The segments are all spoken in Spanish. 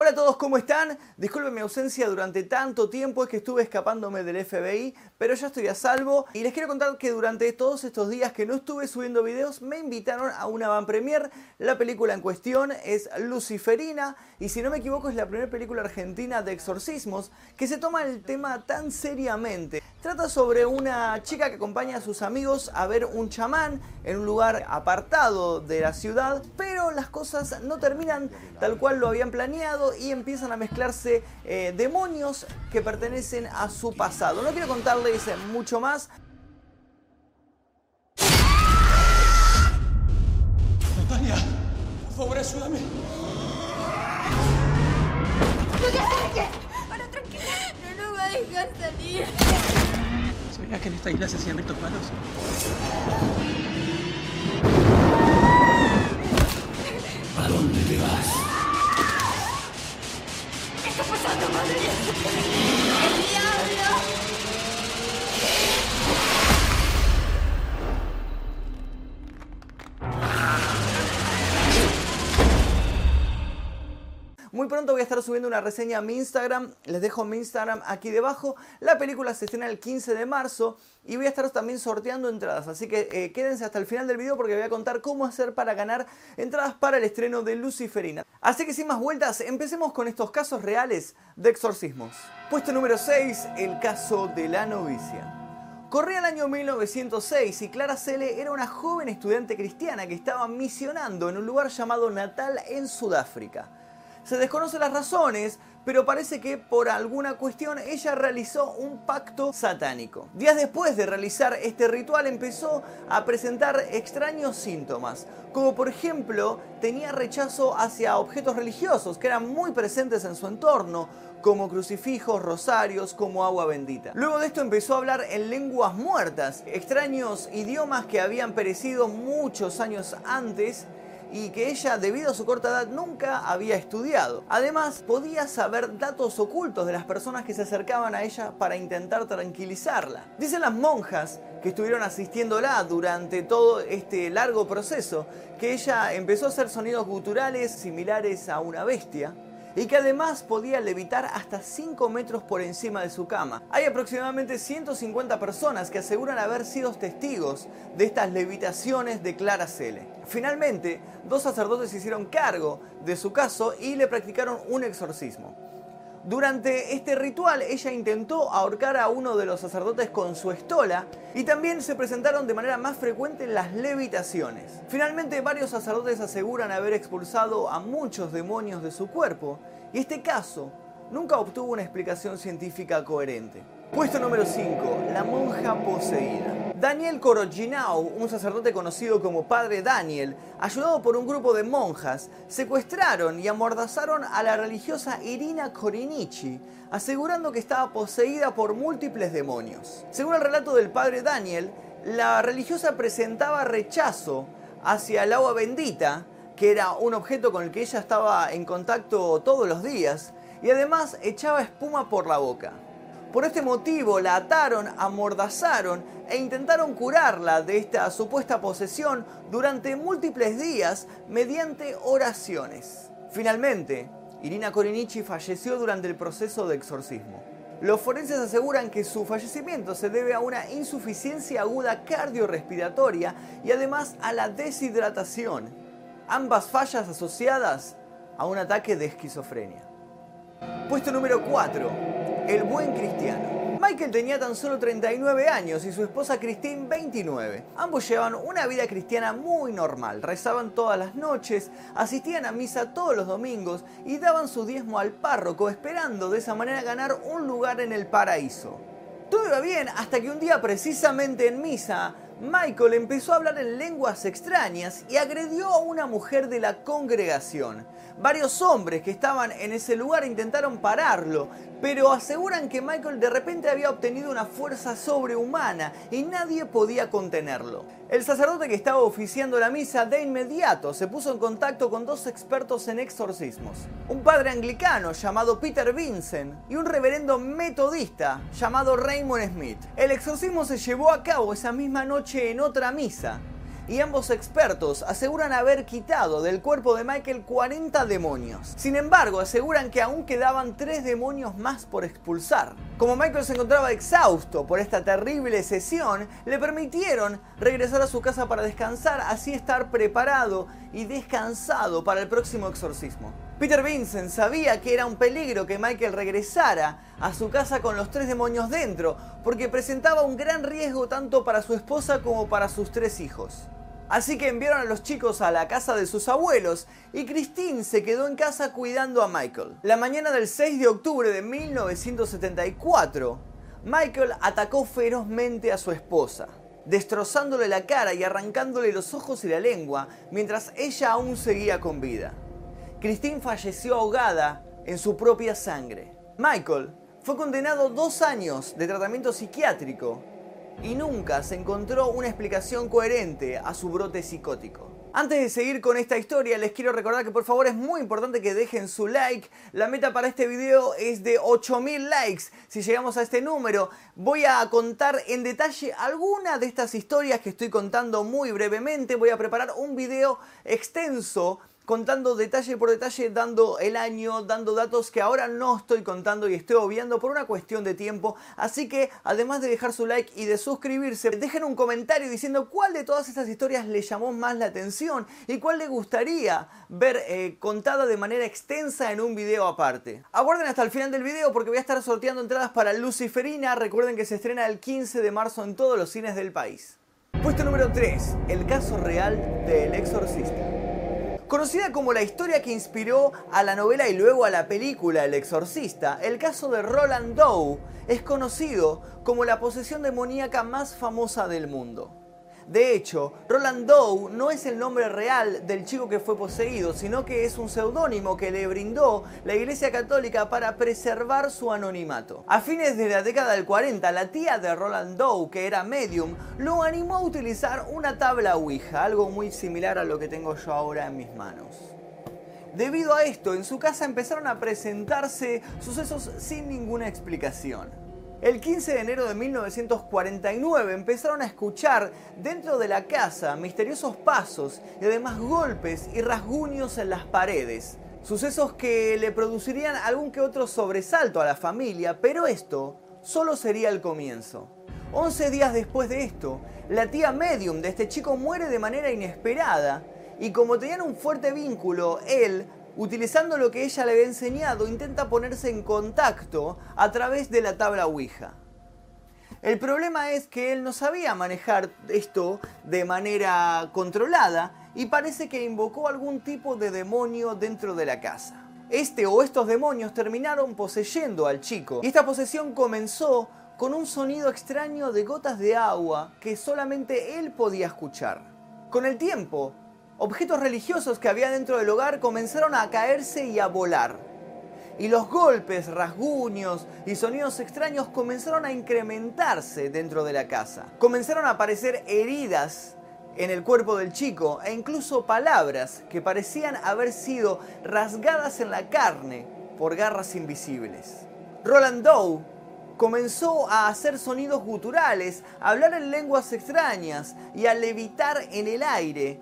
Hola a todos, ¿cómo están? Disculpen mi ausencia durante tanto tiempo, es que estuve escapándome del FBI, pero ya estoy a salvo y les quiero contar que durante todos estos días que no estuve subiendo videos me invitaron a una van premier. La película en cuestión es Luciferina y si no me equivoco es la primera película argentina de exorcismos que se toma el tema tan seriamente. Trata sobre una chica que acompaña a sus amigos a ver un chamán en un lugar apartado de la ciudad, pero las cosas no terminan tal cual lo habían planeado y empiezan a mezclarse eh, demonios que pertenecen a su pasado. No quiero contarles mucho más. Natalia, por favor, ayúdame. ¡No te acerques! Ahora tranquila. No nos va a dejar salir. ¿Sabías que en esta isla se hacían ritos malos? ¿A dónde te vas? ¿Qué está pasando, madre? Pronto voy a estar subiendo una reseña a mi Instagram, les dejo mi Instagram aquí debajo. La película se estrena el 15 de marzo y voy a estar también sorteando entradas, así que eh, quédense hasta el final del video porque voy a contar cómo hacer para ganar entradas para el estreno de Luciferina. Así que sin más vueltas, empecemos con estos casos reales de exorcismos. Puesto número 6, el caso de la novicia. Corría el año 1906 y Clara Cele era una joven estudiante cristiana que estaba misionando en un lugar llamado Natal en Sudáfrica. Se desconocen las razones, pero parece que por alguna cuestión ella realizó un pacto satánico. Días después de realizar este ritual empezó a presentar extraños síntomas, como por ejemplo tenía rechazo hacia objetos religiosos que eran muy presentes en su entorno, como crucifijos, rosarios, como agua bendita. Luego de esto empezó a hablar en lenguas muertas, extraños idiomas que habían perecido muchos años antes y que ella, debido a su corta edad, nunca había estudiado. Además, podía saber datos ocultos de las personas que se acercaban a ella para intentar tranquilizarla. Dicen las monjas que estuvieron asistiéndola durante todo este largo proceso, que ella empezó a hacer sonidos guturales similares a una bestia, y que además podía levitar hasta 5 metros por encima de su cama. Hay aproximadamente 150 personas que aseguran haber sido testigos de estas levitaciones de Clara Cele. Finalmente, dos sacerdotes se hicieron cargo de su caso y le practicaron un exorcismo. Durante este ritual ella intentó ahorcar a uno de los sacerdotes con su estola y también se presentaron de manera más frecuente las levitaciones. Finalmente varios sacerdotes aseguran haber expulsado a muchos demonios de su cuerpo y este caso nunca obtuvo una explicación científica coherente. Puesto número 5. La monja poseída. Daniel Koroginau, un sacerdote conocido como Padre Daniel, ayudado por un grupo de monjas, secuestraron y amordazaron a la religiosa Irina Korinichi, asegurando que estaba poseída por múltiples demonios. Según el relato del Padre Daniel, la religiosa presentaba rechazo hacia el agua bendita, que era un objeto con el que ella estaba en contacto todos los días, y además echaba espuma por la boca. Por este motivo la ataron, amordazaron e intentaron curarla de esta supuesta posesión durante múltiples días mediante oraciones. Finalmente, Irina Korinichi falleció durante el proceso de exorcismo. Los forenses aseguran que su fallecimiento se debe a una insuficiencia aguda cardiorrespiratoria y además a la deshidratación, ambas fallas asociadas a un ataque de esquizofrenia. Puesto número 4 el buen cristiano. Michael tenía tan solo 39 años y su esposa Christine 29. Ambos llevaban una vida cristiana muy normal, rezaban todas las noches, asistían a misa todos los domingos y daban su diezmo al párroco esperando de esa manera ganar un lugar en el paraíso. Todo iba bien hasta que un día precisamente en misa Michael empezó a hablar en lenguas extrañas y agredió a una mujer de la congregación. Varios hombres que estaban en ese lugar intentaron pararlo, pero aseguran que Michael de repente había obtenido una fuerza sobrehumana y nadie podía contenerlo. El sacerdote que estaba oficiando la misa de inmediato se puso en contacto con dos expertos en exorcismos, un padre anglicano llamado Peter Vincent y un reverendo metodista llamado Raymond Smith. El exorcismo se llevó a cabo esa misma en otra misa y ambos expertos aseguran haber quitado del cuerpo de Michael 40 demonios. Sin embargo, aseguran que aún quedaban 3 demonios más por expulsar. Como Michael se encontraba exhausto por esta terrible sesión, le permitieron regresar a su casa para descansar, así estar preparado y descansado para el próximo exorcismo. Peter Vincent sabía que era un peligro que Michael regresara a su casa con los tres demonios dentro, porque presentaba un gran riesgo tanto para su esposa como para sus tres hijos. Así que enviaron a los chicos a la casa de sus abuelos y Christine se quedó en casa cuidando a Michael. La mañana del 6 de octubre de 1974, Michael atacó ferozmente a su esposa, destrozándole la cara y arrancándole los ojos y la lengua mientras ella aún seguía con vida. Christine falleció ahogada en su propia sangre. Michael fue condenado dos años de tratamiento psiquiátrico y nunca se encontró una explicación coherente a su brote psicótico. Antes de seguir con esta historia, les quiero recordar que por favor es muy importante que dejen su like. La meta para este video es de 8000 likes. Si llegamos a este número, voy a contar en detalle algunas de estas historias que estoy contando muy brevemente. Voy a preparar un video extenso contando detalle por detalle, dando el año, dando datos que ahora no estoy contando y estoy obviando por una cuestión de tiempo. Así que además de dejar su like y de suscribirse, dejen un comentario diciendo cuál de todas estas historias le llamó más la atención y cuál le gustaría ver eh, contada de manera extensa en un video aparte. Aguarden hasta el final del video porque voy a estar sorteando entradas para Luciferina. Recuerden que se estrena el 15 de marzo en todos los cines del país. Puesto número 3. El caso real del exorcista. Conocida como la historia que inspiró a la novela y luego a la película El Exorcista, el caso de Roland Doe es conocido como la posesión demoníaca más famosa del mundo. De hecho, Roland Doe no es el nombre real del chico que fue poseído, sino que es un seudónimo que le brindó la Iglesia Católica para preservar su anonimato. A fines de la década del 40, la tía de Roland Doe, que era medium, lo animó a utilizar una tabla Ouija, algo muy similar a lo que tengo yo ahora en mis manos. Debido a esto, en su casa empezaron a presentarse sucesos sin ninguna explicación. El 15 de enero de 1949 empezaron a escuchar dentro de la casa misteriosos pasos y además golpes y rasguños en las paredes. Sucesos que le producirían algún que otro sobresalto a la familia, pero esto solo sería el comienzo. 11 días después de esto, la tía medium de este chico muere de manera inesperada y como tenían un fuerte vínculo, él utilizando lo que ella le había enseñado, intenta ponerse en contacto a través de la tabla Ouija. El problema es que él no sabía manejar esto de manera controlada y parece que invocó algún tipo de demonio dentro de la casa. Este o estos demonios terminaron poseyendo al chico y esta posesión comenzó con un sonido extraño de gotas de agua que solamente él podía escuchar. Con el tiempo, objetos religiosos que había dentro del hogar comenzaron a caerse y a volar. Y los golpes, rasguños y sonidos extraños comenzaron a incrementarse dentro de la casa. Comenzaron a aparecer heridas en el cuerpo del chico e incluso palabras que parecían haber sido rasgadas en la carne por garras invisibles. Roland Doe comenzó a hacer sonidos guturales, a hablar en lenguas extrañas y a levitar en el aire,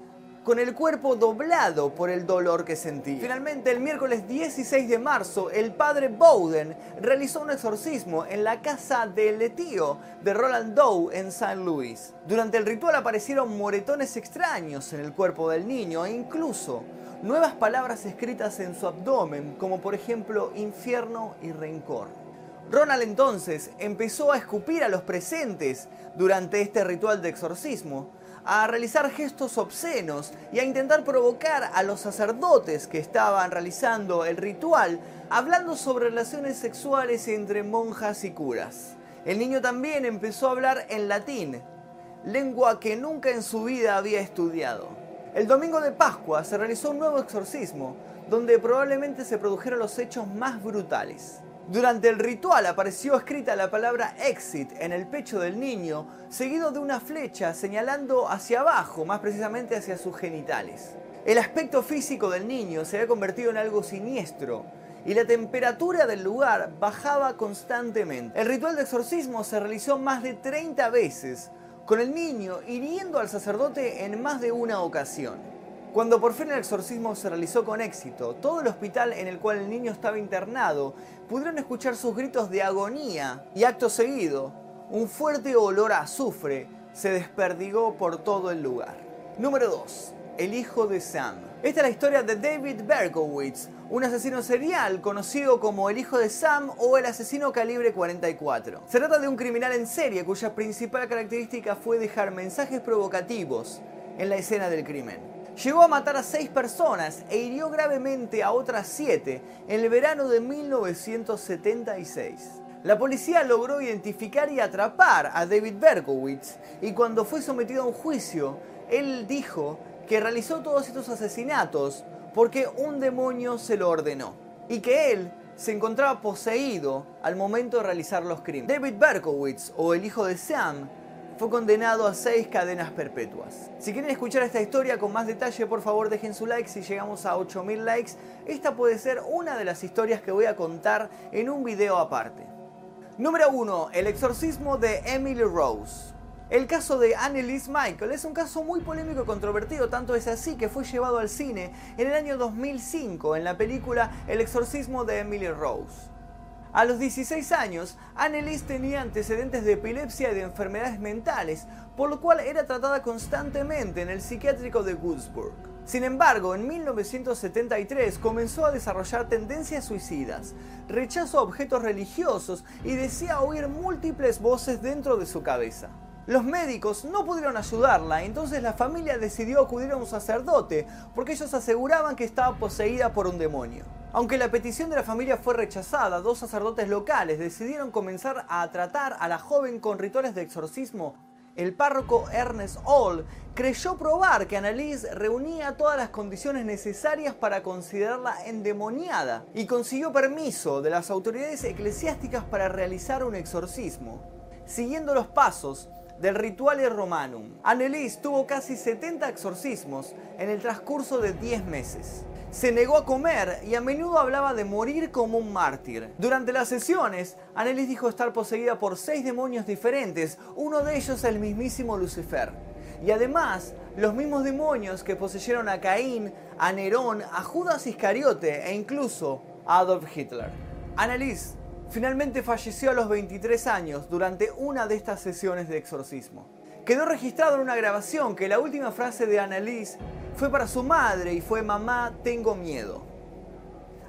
con el cuerpo doblado por el dolor que sentía. Finalmente, el miércoles 16 de marzo, el padre Bowden realizó un exorcismo en la casa del tío de Roland Doe en St. Louis. Durante el ritual aparecieron moretones extraños en el cuerpo del niño e incluso nuevas palabras escritas en su abdomen, como por ejemplo infierno y rencor. Ronald entonces empezó a escupir a los presentes durante este ritual de exorcismo, a realizar gestos obscenos y a intentar provocar a los sacerdotes que estaban realizando el ritual, hablando sobre relaciones sexuales entre monjas y curas. El niño también empezó a hablar en latín, lengua que nunca en su vida había estudiado. El domingo de Pascua se realizó un nuevo exorcismo, donde probablemente se produjeron los hechos más brutales. Durante el ritual apareció escrita la palabra exit en el pecho del niño, seguido de una flecha señalando hacia abajo, más precisamente hacia sus genitales. El aspecto físico del niño se había convertido en algo siniestro y la temperatura del lugar bajaba constantemente. El ritual de exorcismo se realizó más de 30 veces, con el niño hiriendo al sacerdote en más de una ocasión. Cuando por fin el exorcismo se realizó con éxito, todo el hospital en el cual el niño estaba internado pudieron escuchar sus gritos de agonía y acto seguido, un fuerte olor a azufre se desperdigó por todo el lugar. Número 2. El hijo de Sam. Esta es la historia de David Berkowitz, un asesino serial conocido como el hijo de Sam o el asesino calibre 44. Se trata de un criminal en serie cuya principal característica fue dejar mensajes provocativos en la escena del crimen. Llegó a matar a seis personas e hirió gravemente a otras siete en el verano de 1976. La policía logró identificar y atrapar a David Berkowitz y cuando fue sometido a un juicio, él dijo que realizó todos estos asesinatos porque un demonio se lo ordenó y que él se encontraba poseído al momento de realizar los crímenes. David Berkowitz, o el hijo de Sam, fue condenado a seis cadenas perpetuas. Si quieren escuchar esta historia con más detalle, por favor dejen su like. Si llegamos a 8000 likes, esta puede ser una de las historias que voy a contar en un video aparte. Número 1. El exorcismo de Emily Rose. El caso de Annelise Michael es un caso muy polémico y controvertido, tanto es así que fue llevado al cine en el año 2005 en la película El exorcismo de Emily Rose. A los 16 años, Annelies tenía antecedentes de epilepsia y de enfermedades mentales, por lo cual era tratada constantemente en el psiquiátrico de Würzburg. Sin embargo, en 1973 comenzó a desarrollar tendencias suicidas, rechazo a objetos religiosos y decía oír múltiples voces dentro de su cabeza. Los médicos no pudieron ayudarla, entonces la familia decidió acudir a un sacerdote porque ellos aseguraban que estaba poseída por un demonio. Aunque la petición de la familia fue rechazada, dos sacerdotes locales decidieron comenzar a tratar a la joven con rituales de exorcismo. El párroco Ernest Hall creyó probar que Annalise reunía todas las condiciones necesarias para considerarla endemoniada y consiguió permiso de las autoridades eclesiásticas para realizar un exorcismo. Siguiendo los pasos, del Rituale Romanum. Annelies tuvo casi 70 exorcismos en el transcurso de 10 meses se negó a comer y a menudo hablaba de morir como un mártir. Durante las sesiones, Annelies dijo estar poseída por seis demonios diferentes, uno de ellos el mismísimo Lucifer. Y además, los mismos demonios que poseyeron a Caín, a Nerón, a Judas Iscariote e incluso a Adolf Hitler. Annelies finalmente falleció a los 23 años durante una de estas sesiones de exorcismo. Quedó registrado en una grabación que la última frase de Annelies fue para su madre y fue mamá, tengo miedo.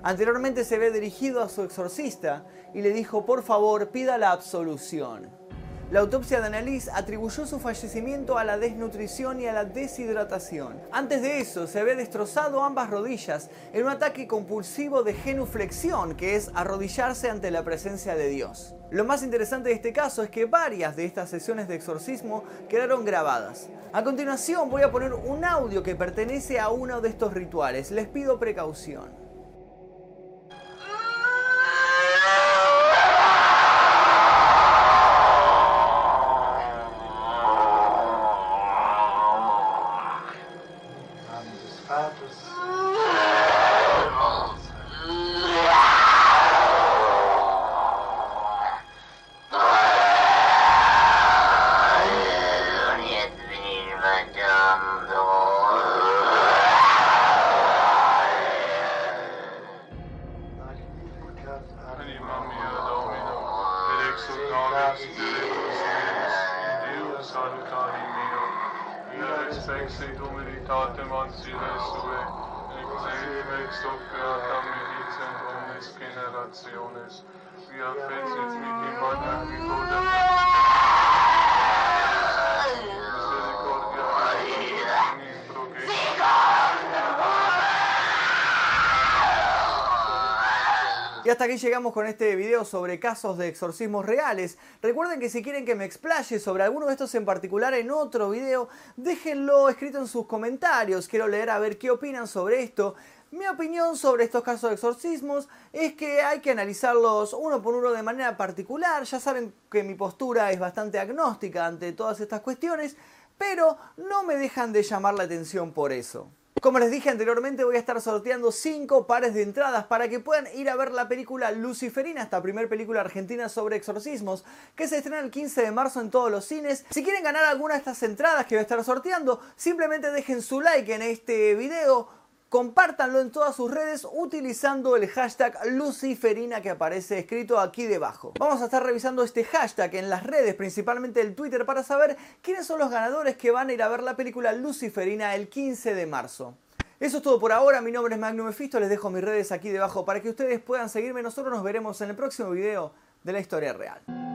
Anteriormente se había dirigido a su exorcista y le dijo, por favor, pida la absolución. La autopsia de Annalise atribuyó su fallecimiento a la desnutrición y a la deshidratación. Antes de eso, se había destrozado ambas rodillas en un ataque compulsivo de genuflexión, que es arrodillarse ante la presencia de Dios. Lo más interesante de este caso es que varias de estas sesiones de exorcismo quedaron grabadas. A continuación voy a poner un audio que pertenece a uno de estos rituales. Les pido precaución. Y hasta aquí llegamos con este video sobre casos de exorcismos reales. Recuerden que si quieren que me explaye sobre alguno de estos en particular en otro video, déjenlo escrito en sus comentarios. Quiero leer a ver qué opinan sobre esto. Mi opinión sobre estos casos de exorcismos es que hay que analizarlos uno por uno de manera particular. Ya saben que mi postura es bastante agnóstica ante todas estas cuestiones, pero no me dejan de llamar la atención por eso. Como les dije anteriormente, voy a estar sorteando 5 pares de entradas para que puedan ir a ver la película Luciferina, esta primera película argentina sobre exorcismos, que se estrena el 15 de marzo en todos los cines. Si quieren ganar alguna de estas entradas que voy a estar sorteando, simplemente dejen su like en este video, compártanlo en todas sus redes utilizando el hashtag Luciferina que aparece escrito aquí debajo. Vamos a estar revisando este hashtag en las redes, principalmente el Twitter, para saber quiénes son los ganadores que van a ir a ver la película Luciferina el 15 de marzo. Eso es todo por ahora, mi nombre es Magnum Mephisto, les dejo mis redes aquí debajo para que ustedes puedan seguirme, nosotros nos veremos en el próximo video de la historia real.